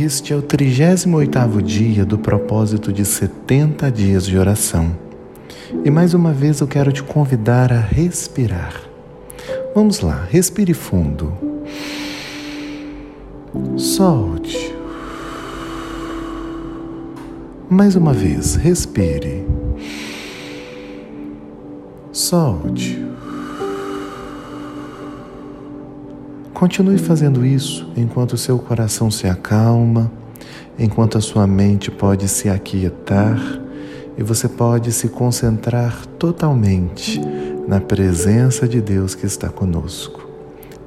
Este é o 38º dia do propósito de 70 dias de oração. E mais uma vez eu quero te convidar a respirar. Vamos lá, respire fundo. Solte. Mais uma vez, respire. Solte. Continue fazendo isso enquanto seu coração se acalma, enquanto a sua mente pode se aquietar e você pode se concentrar totalmente na presença de Deus que está conosco.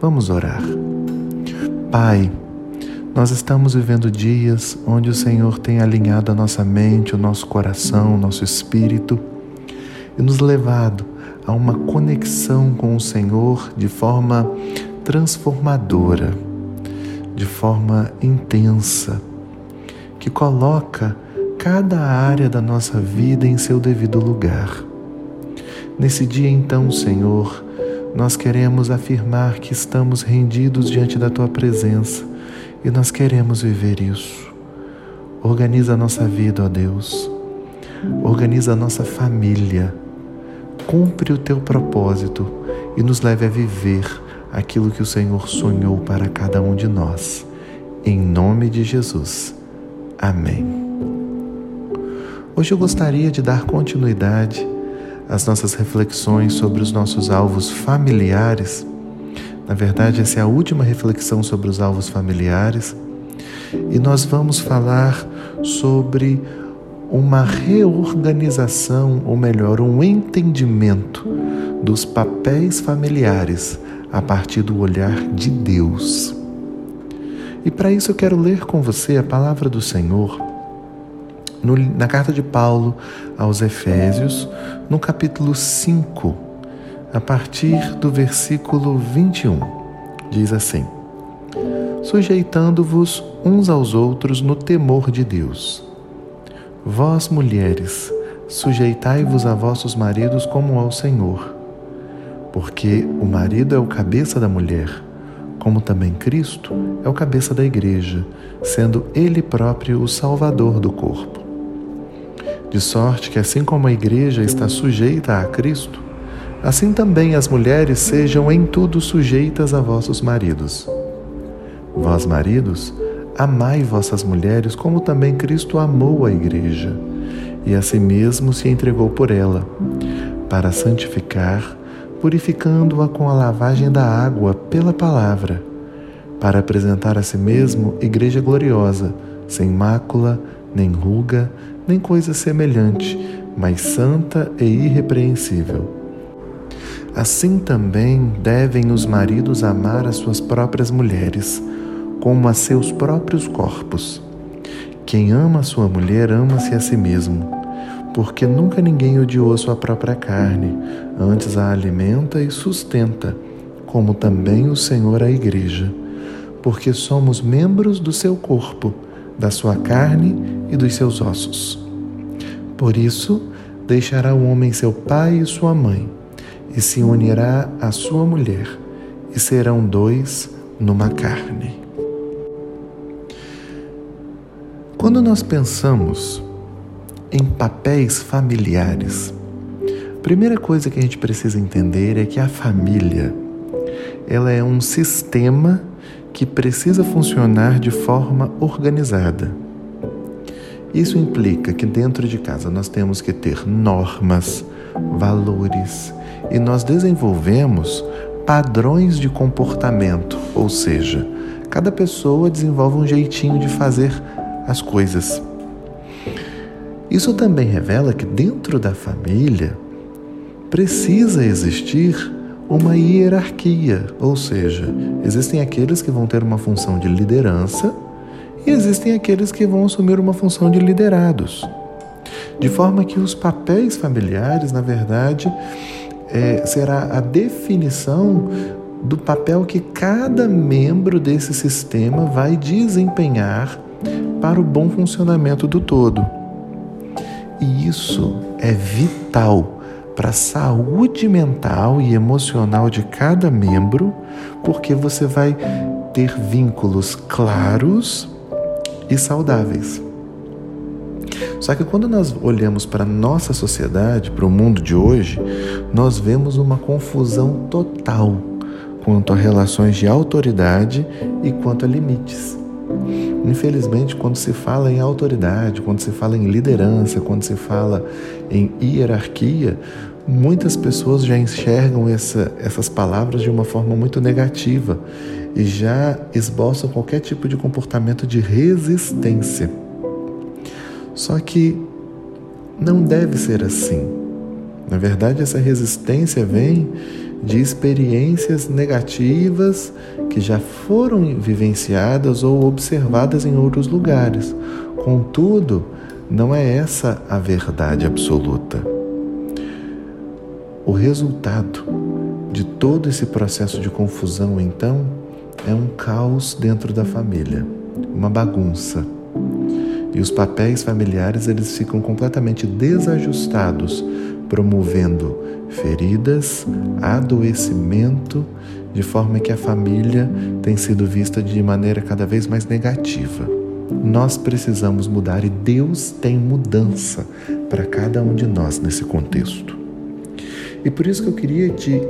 Vamos orar. Pai, nós estamos vivendo dias onde o Senhor tem alinhado a nossa mente, o nosso coração, o nosso espírito e nos levado a uma conexão com o Senhor de forma transformadora, de forma intensa, que coloca cada área da nossa vida em seu devido lugar. Nesse dia, então, Senhor, nós queremos afirmar que estamos rendidos diante da Tua presença e nós queremos viver isso. Organiza a nossa vida, ó Deus. Organiza a nossa família. Cumpre o Teu propósito e nos leve a viver aquilo que o Senhor sonhou para cada um de nós. Em nome de Jesus. Amém. Hoje eu gostaria de dar continuidade às nossas reflexões sobre os nossos alvos familiares. Na verdade, essa é a última reflexão sobre os alvos familiares. E nós vamos falar sobre uma reorganização, ou melhor, um entendimento dos papéis familiares a partir do olhar de Deus. E para isso eu quero ler com você a palavra do Senhor no, na carta de Paulo aos Efésios, no capítulo 5, a partir do versículo 21. Diz assim: Sujeitando-vos uns aos outros no temor de Deus. Vós, mulheres, sujeitai-vos a vossos maridos como ao Senhor porque o marido é o cabeça da mulher, como também Cristo é o cabeça da igreja, sendo ele próprio o salvador do corpo. De sorte que, assim como a igreja está sujeita a Cristo, assim também as mulheres sejam em tudo sujeitas a vossos maridos. Vós, maridos, amai vossas mulheres como também Cristo amou a igreja e a si mesmo se entregou por ela, para santificar purificando-a com a lavagem da água pela palavra, para apresentar a si mesmo igreja gloriosa, sem mácula, nem ruga, nem coisa semelhante, mas santa e irrepreensível. Assim também devem os maridos amar as suas próprias mulheres, como a seus próprios corpos. Quem ama a sua mulher ama-se a si mesmo porque nunca ninguém odiou a sua própria carne, antes a alimenta e sustenta, como também o Senhor a igreja, porque somos membros do seu corpo, da sua carne e dos seus ossos. Por isso, deixará o homem seu pai e sua mãe, e se unirá à sua mulher, e serão dois numa carne. Quando nós pensamos em papéis familiares. Primeira coisa que a gente precisa entender é que a família ela é um sistema que precisa funcionar de forma organizada. Isso implica que dentro de casa nós temos que ter normas, valores e nós desenvolvemos padrões de comportamento, ou seja, cada pessoa desenvolve um jeitinho de fazer as coisas. Isso também revela que dentro da família precisa existir uma hierarquia, ou seja, existem aqueles que vão ter uma função de liderança e existem aqueles que vão assumir uma função de liderados. De forma que os papéis familiares, na verdade, é, será a definição do papel que cada membro desse sistema vai desempenhar para o bom funcionamento do todo. E isso é vital para a saúde mental e emocional de cada membro, porque você vai ter vínculos claros e saudáveis. Só que quando nós olhamos para a nossa sociedade, para o mundo de hoje, nós vemos uma confusão total quanto a relações de autoridade e quanto a limites. Infelizmente, quando se fala em autoridade, quando se fala em liderança, quando se fala em hierarquia, muitas pessoas já enxergam essa, essas palavras de uma forma muito negativa e já esboçam qualquer tipo de comportamento de resistência. Só que não deve ser assim. Na verdade, essa resistência vem de experiências negativas que já foram vivenciadas ou observadas em outros lugares. Contudo, não é essa a verdade absoluta. O resultado de todo esse processo de confusão, então, é um caos dentro da família, uma bagunça. E os papéis familiares eles ficam completamente desajustados, promovendo feridas, adoecimento, de forma que a família tem sido vista de maneira cada vez mais negativa. Nós precisamos mudar e Deus tem mudança para cada um de nós nesse contexto. E por isso que eu queria te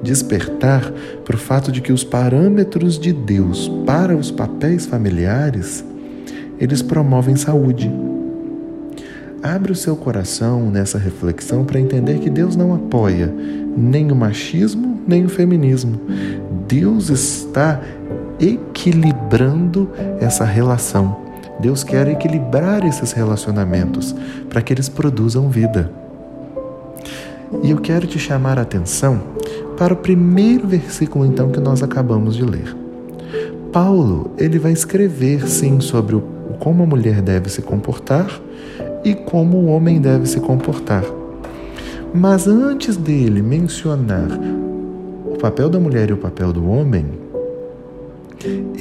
despertar para o fato de que os parâmetros de Deus para os papéis familiares, eles promovem saúde. Abre o seu coração nessa reflexão para entender que Deus não apoia nem o machismo, nem o feminismo. Deus está equilibrando essa relação. Deus quer equilibrar esses relacionamentos para que eles produzam vida. E eu quero te chamar a atenção para o primeiro versículo então que nós acabamos de ler. Paulo, ele vai escrever sim sobre como a mulher deve se comportar e como o homem deve se comportar. Mas antes dele mencionar o papel da mulher e o papel do homem,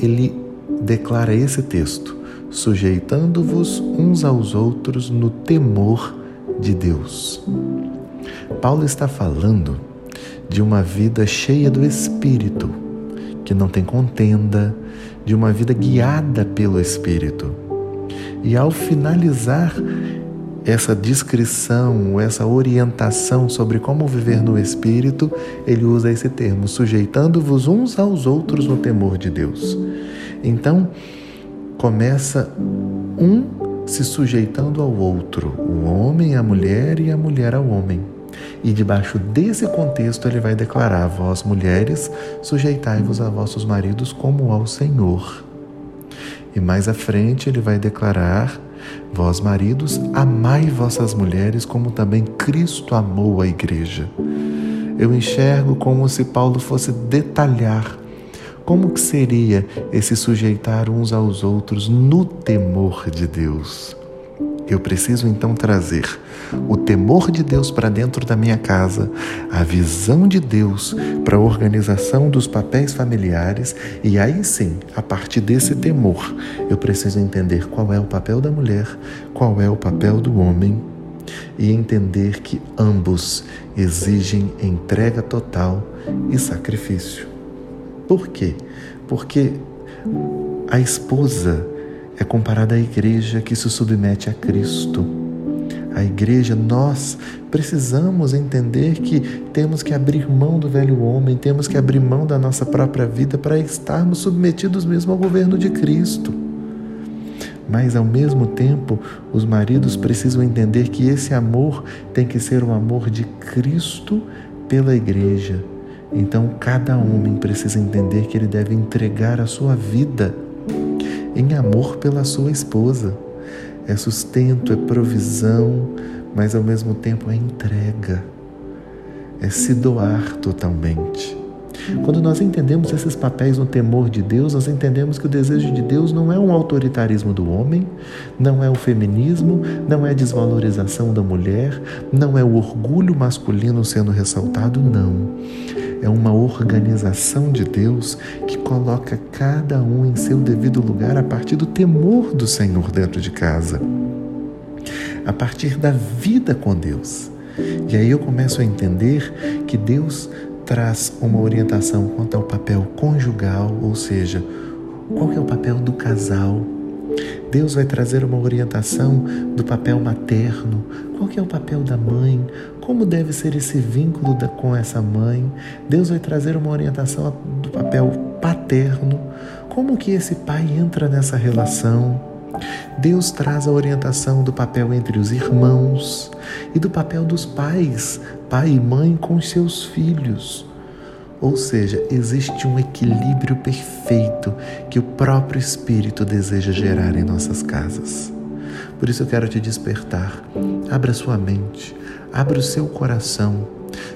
ele declara esse texto: sujeitando-vos uns aos outros no temor de Deus. Paulo está falando de uma vida cheia do Espírito, que não tem contenda, de uma vida guiada pelo Espírito. E ao finalizar essa descrição, essa orientação sobre como viver no Espírito, ele usa esse termo, sujeitando-vos uns aos outros no temor de Deus. Então, começa um se sujeitando ao outro, o homem à mulher e a mulher ao homem. E debaixo desse contexto ele vai declarar: Vós, mulheres, sujeitai-vos a vossos maridos como ao Senhor. E mais à frente ele vai declarar: Vós, maridos, amai vossas mulheres como também Cristo amou a igreja. Eu enxergo como se Paulo fosse detalhar como que seria esse sujeitar uns aos outros no temor de Deus. Eu preciso então trazer o temor de Deus para dentro da minha casa, a visão de Deus para a organização dos papéis familiares, e aí sim, a partir desse temor, eu preciso entender qual é o papel da mulher, qual é o papel do homem, e entender que ambos exigem entrega total e sacrifício. Por quê? Porque a esposa é comparada à igreja que se submete a Cristo. A igreja, nós precisamos entender que temos que abrir mão do velho homem, temos que abrir mão da nossa própria vida para estarmos submetidos mesmo ao governo de Cristo. Mas ao mesmo tempo, os maridos precisam entender que esse amor tem que ser um amor de Cristo pela igreja. Então, cada homem precisa entender que ele deve entregar a sua vida em amor pela sua esposa. É sustento, é provisão, mas ao mesmo tempo é entrega, é se doar totalmente. Quando nós entendemos esses papéis no temor de Deus, nós entendemos que o desejo de Deus não é um autoritarismo do homem, não é o feminismo, não é a desvalorização da mulher, não é o orgulho masculino sendo ressaltado, não é uma organização de Deus que coloca cada um em seu devido lugar a partir do temor do Senhor dentro de casa, a partir da vida com Deus. E aí eu começo a entender que Deus traz uma orientação quanto ao papel conjugal, ou seja, qual é o papel do casal, Deus vai trazer uma orientação do papel materno. Qual que é o papel da mãe? Como deve ser esse vínculo da, com essa mãe? Deus vai trazer uma orientação do papel paterno. Como que esse pai entra nessa relação? Deus traz a orientação do papel entre os irmãos e do papel dos pais, pai e mãe com seus filhos. Ou seja, existe um equilíbrio perfeito que o próprio Espírito deseja gerar em nossas casas. Por isso eu quero te despertar. Abra sua mente, abra o seu coração,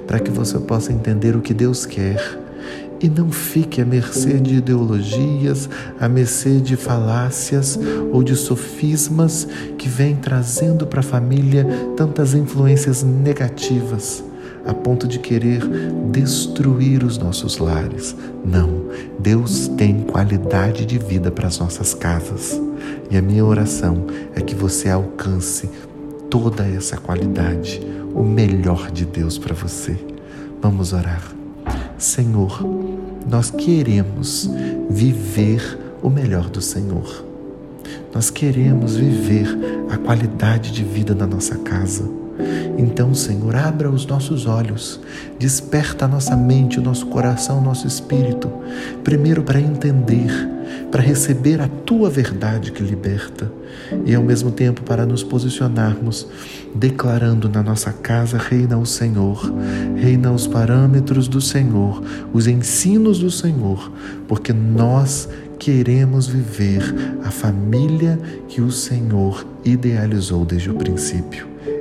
para que você possa entender o que Deus quer. E não fique à mercê de ideologias, à mercê de falácias ou de sofismas que vêm trazendo para a família tantas influências negativas a ponto de querer destruir os nossos lares. Não, Deus tem qualidade de vida para as nossas casas. E a minha oração é que você alcance toda essa qualidade, o melhor de Deus para você. Vamos orar. Senhor, nós queremos viver o melhor do Senhor. Nós queremos viver a qualidade de vida na nossa casa. Então, Senhor, abra os nossos olhos, desperta a nossa mente, o nosso coração, o nosso espírito, primeiro para entender, para receber a tua verdade que liberta e ao mesmo tempo para nos posicionarmos, declarando na nossa casa reina o Senhor, reina os parâmetros do Senhor, os ensinos do Senhor, porque nós queremos viver a família que o Senhor idealizou desde o princípio.